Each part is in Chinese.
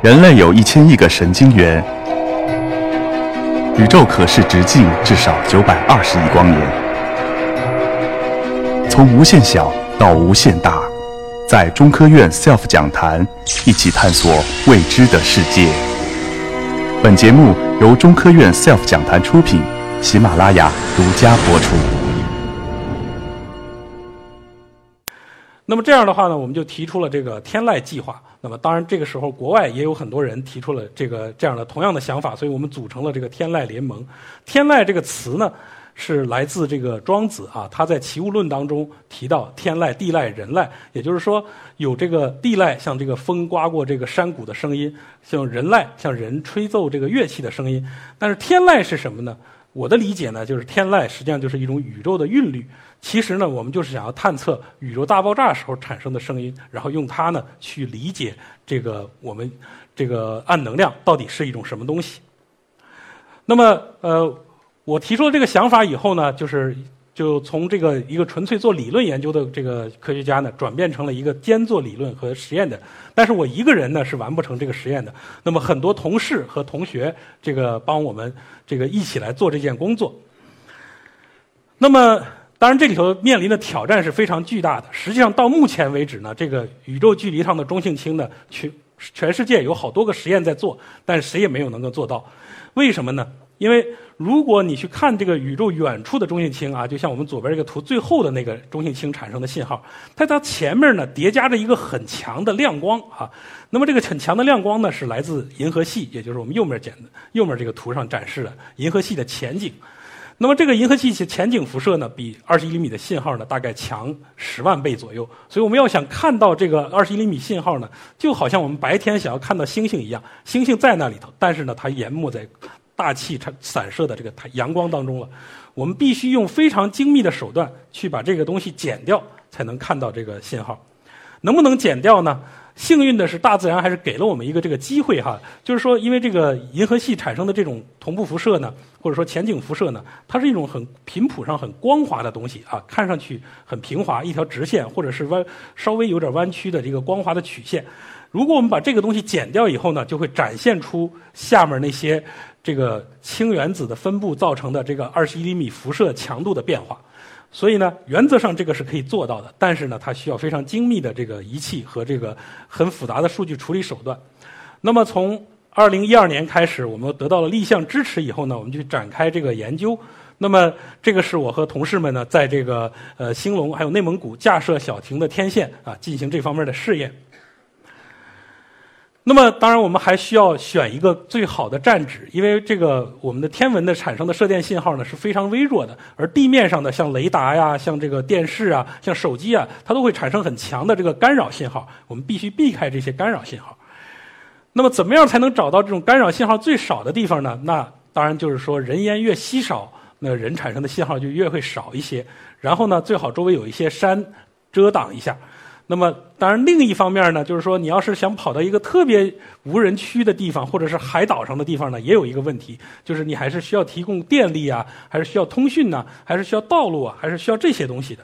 人类有一千亿个神经元，宇宙可视直径至少九百二十亿光年。从无限小到无限大，在中科院 SELF 讲坛一起探索未知的世界。本节目由中科院 SELF 讲坛出品，喜马拉雅独家播出。那么这样的话呢，我们就提出了这个天籁计划。那么当然，这个时候国外也有很多人提出了这个这样的同样的想法，所以我们组成了这个天籁联盟。天籁这个词呢，是来自这个庄子啊，他在《齐物论》当中提到天籁、地籁、人籁，也就是说有这个地籁，像这个风刮过这个山谷的声音；像人籁，像人吹奏这个乐器的声音。但是天籁是什么呢？我的理解呢，就是天籁实际上就是一种宇宙的韵律。其实呢，我们就是想要探测宇宙大爆炸时候产生的声音，然后用它呢去理解这个我们这个暗能量到底是一种什么东西。那么，呃，我提出了这个想法以后呢，就是就从这个一个纯粹做理论研究的这个科学家呢，转变成了一个兼做理论和实验的。但是我一个人呢是完不成这个实验的。那么很多同事和同学这个帮我们这个一起来做这件工作。那么。当然，这里头面临的挑战是非常巨大的。实际上，到目前为止呢，这个宇宙距离上的中性氢呢，全全世界有好多个实验在做，但谁也没有能够做到。为什么呢？因为如果你去看这个宇宙远处的中性氢啊，就像我们左边这个图最后的那个中性氢产生的信号，它它前面呢叠加着一个很强的亮光啊。那么这个很强的亮光呢，是来自银河系，也就是我们右面剪的右面这个图上展示的银河系的前景。那么这个银河系前景辐射呢，比二十一厘米的信号呢，大概强十万倍左右。所以我们要想看到这个二十一厘米信号呢，就好像我们白天想要看到星星一样，星星在那里头，但是呢，它淹没在大气产散射的这个太阳光当中了。我们必须用非常精密的手段去把这个东西剪掉，才能看到这个信号。能不能剪掉呢？幸运的是，大自然还是给了我们一个这个机会哈，就是说，因为这个银河系产生的这种同步辐射呢，或者说前景辐射呢，它是一种很频谱上很光滑的东西啊，看上去很平滑，一条直线或者是弯稍微有点弯曲的这个光滑的曲线。如果我们把这个东西剪掉以后呢，就会展现出下面那些这个氢原子的分布造成的这个二十一厘米辐射强度的变化。所以呢，原则上这个是可以做到的，但是呢，它需要非常精密的这个仪器和这个很复杂的数据处理手段。那么从二零一二年开始，我们得到了立项支持以后呢，我们就展开这个研究。那么这个是我和同事们呢，在这个呃兴隆还有内蒙古架设小亭的天线啊，进行这方面的试验。那么，当然，我们还需要选一个最好的站址，因为这个我们的天文的产生的射电信号呢是非常微弱的，而地面上的像雷达呀、像这个电视啊、像手机啊，它都会产生很强的这个干扰信号，我们必须避开这些干扰信号。那么，怎么样才能找到这种干扰信号最少的地方呢？那当然就是说，人烟越稀少，那人产生的信号就越会少一些。然后呢，最好周围有一些山遮挡一下。那么，当然，另一方面呢，就是说，你要是想跑到一个特别无人区的地方，或者是海岛上的地方呢，也有一个问题，就是你还是需要提供电力啊，还是需要通讯呢，还是需要道路啊，还是需要这些东西的。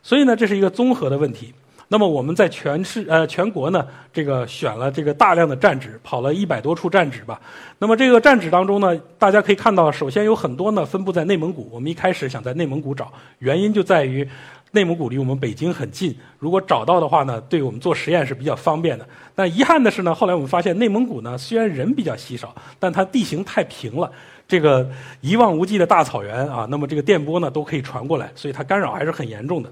所以呢，这是一个综合的问题。那么我们在全市呃全国呢，这个选了这个大量的站址，跑了一百多处站址吧。那么这个站址当中呢，大家可以看到，首先有很多呢分布在内蒙古。我们一开始想在内蒙古找，原因就在于。内蒙古离我们北京很近，如果找到的话呢，对我们做实验是比较方便的。但遗憾的是呢，后来我们发现内蒙古呢，虽然人比较稀少，但它地形太平了，这个一望无际的大草原啊，那么这个电波呢都可以传过来，所以它干扰还是很严重的。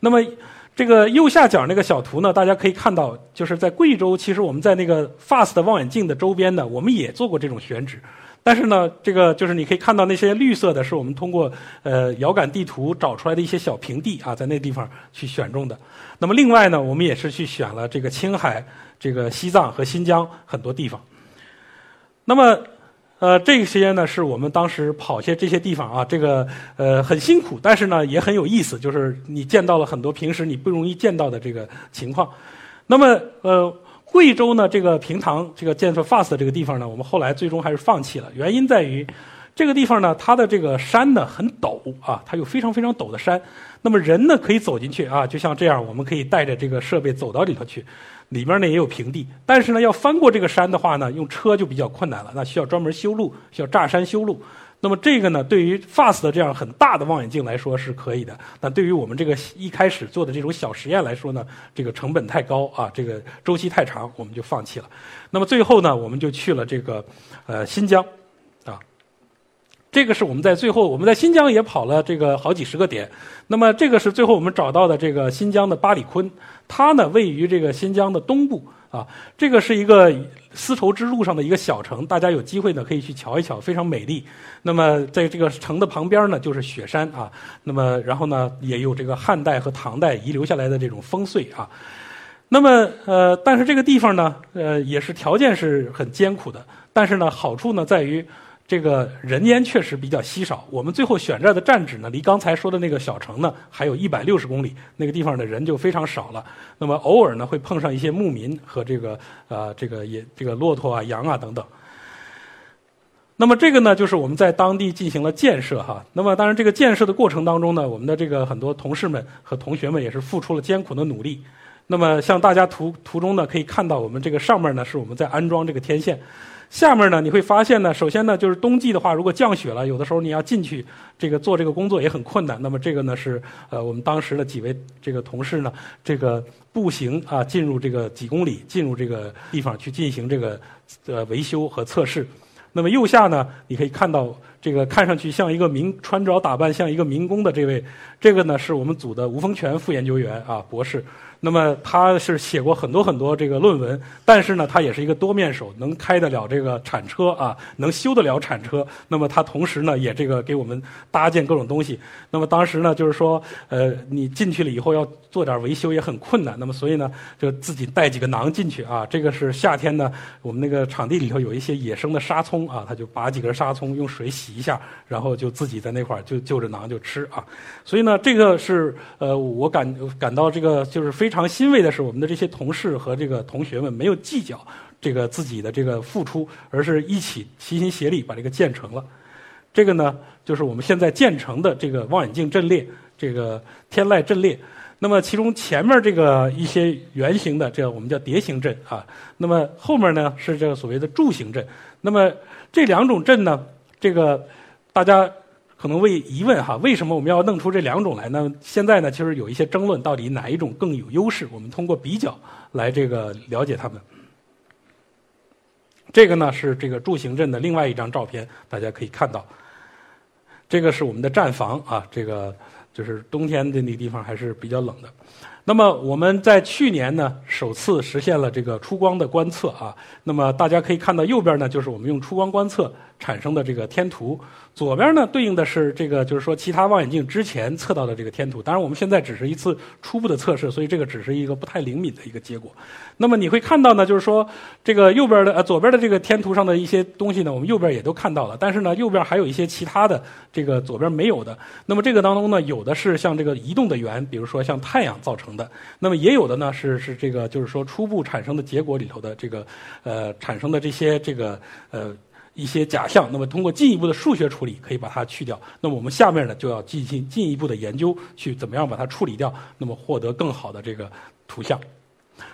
那么这个右下角那个小图呢，大家可以看到，就是在贵州，其实我们在那个 FAST 望远镜的周边呢，我们也做过这种选址。但是呢，这个就是你可以看到那些绿色的，是我们通过呃遥感地图找出来的一些小平地啊，在那地方去选中的。那么另外呢，我们也是去选了这个青海、这个西藏和新疆很多地方。那么呃，这些呢是我们当时跑些这些地方啊，这个呃很辛苦，但是呢也很有意思，就是你见到了很多平时你不容易见到的这个情况。那么呃。贵州呢，这个平塘，这个建设 FAST 这个地方呢，我们后来最终还是放弃了。原因在于，这个地方呢，它的这个山呢很陡啊，它有非常非常陡的山。那么人呢可以走进去啊，就像这样，我们可以带着这个设备走到里头去。里边呢也有平地，但是呢要翻过这个山的话呢，用车就比较困难了，那需要专门修路，需要炸山修路。那么这个呢，对于 FAST 的这样很大的望远镜来说是可以的，但对于我们这个一开始做的这种小实验来说呢，这个成本太高啊，这个周期太长，我们就放弃了。那么最后呢，我们就去了这个呃新疆。啊这个是我们在最后，我们在新疆也跑了这个好几十个点。那么这个是最后我们找到的这个新疆的巴里坤，它呢位于这个新疆的东部啊。这个是一个丝绸之路上的一个小城，大家有机会呢可以去瞧一瞧，非常美丽。那么在这个城的旁边呢就是雪山啊。那么然后呢也有这个汉代和唐代遗留下来的这种烽燧啊。那么呃，但是这个地方呢呃也是条件是很艰苦的，但是呢好处呢在于。这个人烟确实比较稀少。我们最后选这儿的站址呢，离刚才说的那个小城呢，还有一百六十公里。那个地方的人就非常少了。那么偶尔呢，会碰上一些牧民和这个呃这个也这个骆驼啊、羊啊等等。那么这个呢，就是我们在当地进行了建设哈。那么当然，这个建设的过程当中呢，我们的这个很多同事们和同学们也是付出了艰苦的努力。那么像大家图图中呢，可以看到我们这个上面呢，是我们在安装这个天线。下面呢，你会发现呢，首先呢，就是冬季的话，如果降雪了，有的时候你要进去这个做这个工作也很困难。那么这个呢是呃，我们当时的几位这个同事呢，这个步行啊，进入这个几公里，进入这个地方去进行这个呃维修和测试。那么右下呢，你可以看到这个看上去像一个民穿着打扮像一个民工的这位，这个呢是我们组的吴峰泉副研究员啊，博士。那么他是写过很多很多这个论文，但是呢，他也是一个多面手，能开得了这个铲车啊，能修得了铲车。那么他同时呢，也这个给我们搭建各种东西。那么当时呢，就是说，呃，你进去了以后要做点维修也很困难。那么所以呢，就自己带几个囊进去啊。这个是夏天呢，我们那个场地里头有一些野生的沙葱啊，他就拔几根沙葱，用水洗一下，然后就自己在那块儿就就着囊就吃啊。所以呢，这个是呃，我感感到这个就是非。非常欣慰的是，我们的这些同事和这个同学们没有计较这个自己的这个付出，而是一起齐心协力把这个建成了。这个呢，就是我们现在建成的这个望远镜阵列，这个天籁阵列。那么其中前面这个一些圆形的，这我们叫蝶形阵啊。那么后面呢是这个所谓的柱形阵。那么这两种阵呢，这个大家。可能会疑问哈，为什么我们要弄出这两种来呢？现在呢，其实有一些争论，到底哪一种更有优势？我们通过比较来这个了解它们。这个呢是这个柱形镇的另外一张照片，大家可以看到，这个是我们的站房啊，这个就是冬天的那个地方还是比较冷的。那么我们在去年呢，首次实现了这个出光的观测啊。那么大家可以看到右边呢，就是我们用出光观测产生的这个天图。左边呢，对应的是这个，就是说其他望远镜之前测到的这个天图。当然，我们现在只是一次初步的测试，所以这个只是一个不太灵敏的一个结果。那么你会看到呢，就是说这个右边的呃左边的这个天图上的一些东西呢，我们右边也都看到了。但是呢，右边还有一些其他的这个左边没有的。那么这个当中呢，有的是像这个移动的圆，比如说像太阳造成的。那么也有的呢是是这个就是说初步产生的结果里头的这个呃产生的这些这个呃。一些假象，那么通过进一步的数学处理，可以把它去掉。那么我们下面呢，就要进行进一步的研究，去怎么样把它处理掉，那么获得更好的这个图像。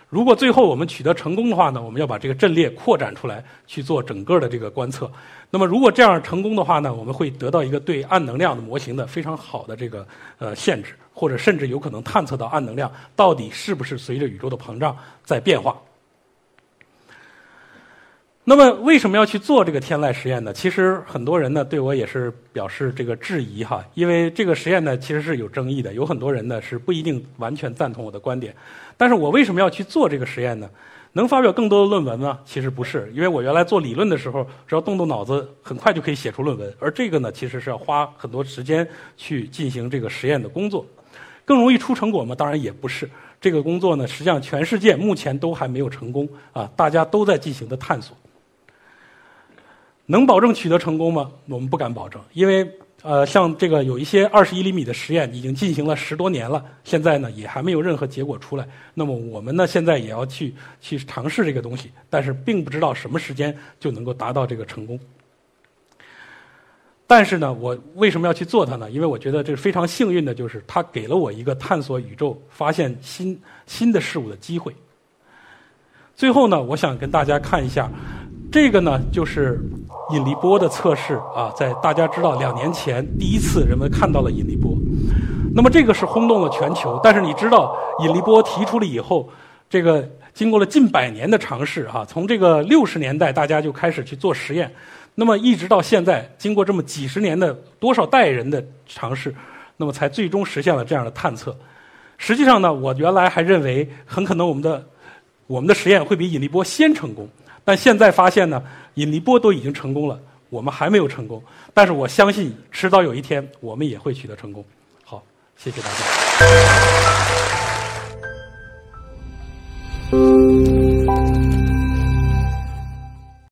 如果最后我们取得成功的话呢，我们要把这个阵列扩展出来去做整个的这个观测。那么如果这样成功的话呢，我们会得到一个对暗能量的模型的非常好的这个呃限制，或者甚至有可能探测到暗能量到底是不是随着宇宙的膨胀在变化。那么为什么要去做这个天籁实验呢？其实很多人呢对我也是表示这个质疑哈，因为这个实验呢其实是有争议的，有很多人呢是不一定完全赞同我的观点。但是我为什么要去做这个实验呢？能发表更多的论文吗？其实不是，因为我原来做理论的时候，只要动动脑子，很快就可以写出论文。而这个呢，其实是要花很多时间去进行这个实验的工作。更容易出成果吗？当然也不是。这个工作呢，实际上全世界目前都还没有成功啊，大家都在进行的探索。能保证取得成功吗？我们不敢保证，因为呃，像这个有一些二十一厘米的实验已经进行了十多年了，现在呢也还没有任何结果出来。那么我们呢现在也要去去尝试这个东西，但是并不知道什么时间就能够达到这个成功。但是呢，我为什么要去做它呢？因为我觉得这是非常幸运的，就是它给了我一个探索宇宙、发现新新的事物的机会。最后呢，我想跟大家看一下，这个呢就是引力波的测试啊，在大家知道两年前第一次人们看到了引力波，那么这个是轰动了全球。但是你知道，引力波提出了以后，这个经过了近百年的尝试啊，从这个六十年代大家就开始去做实验，那么一直到现在，经过这么几十年的多少代人的尝试，那么才最终实现了这样的探测。实际上呢，我原来还认为很可能我们的。我们的实验会比引力波先成功，但现在发现呢，引力波都已经成功了，我们还没有成功。但是我相信，迟早有一天我们也会取得成功。好，谢谢大家。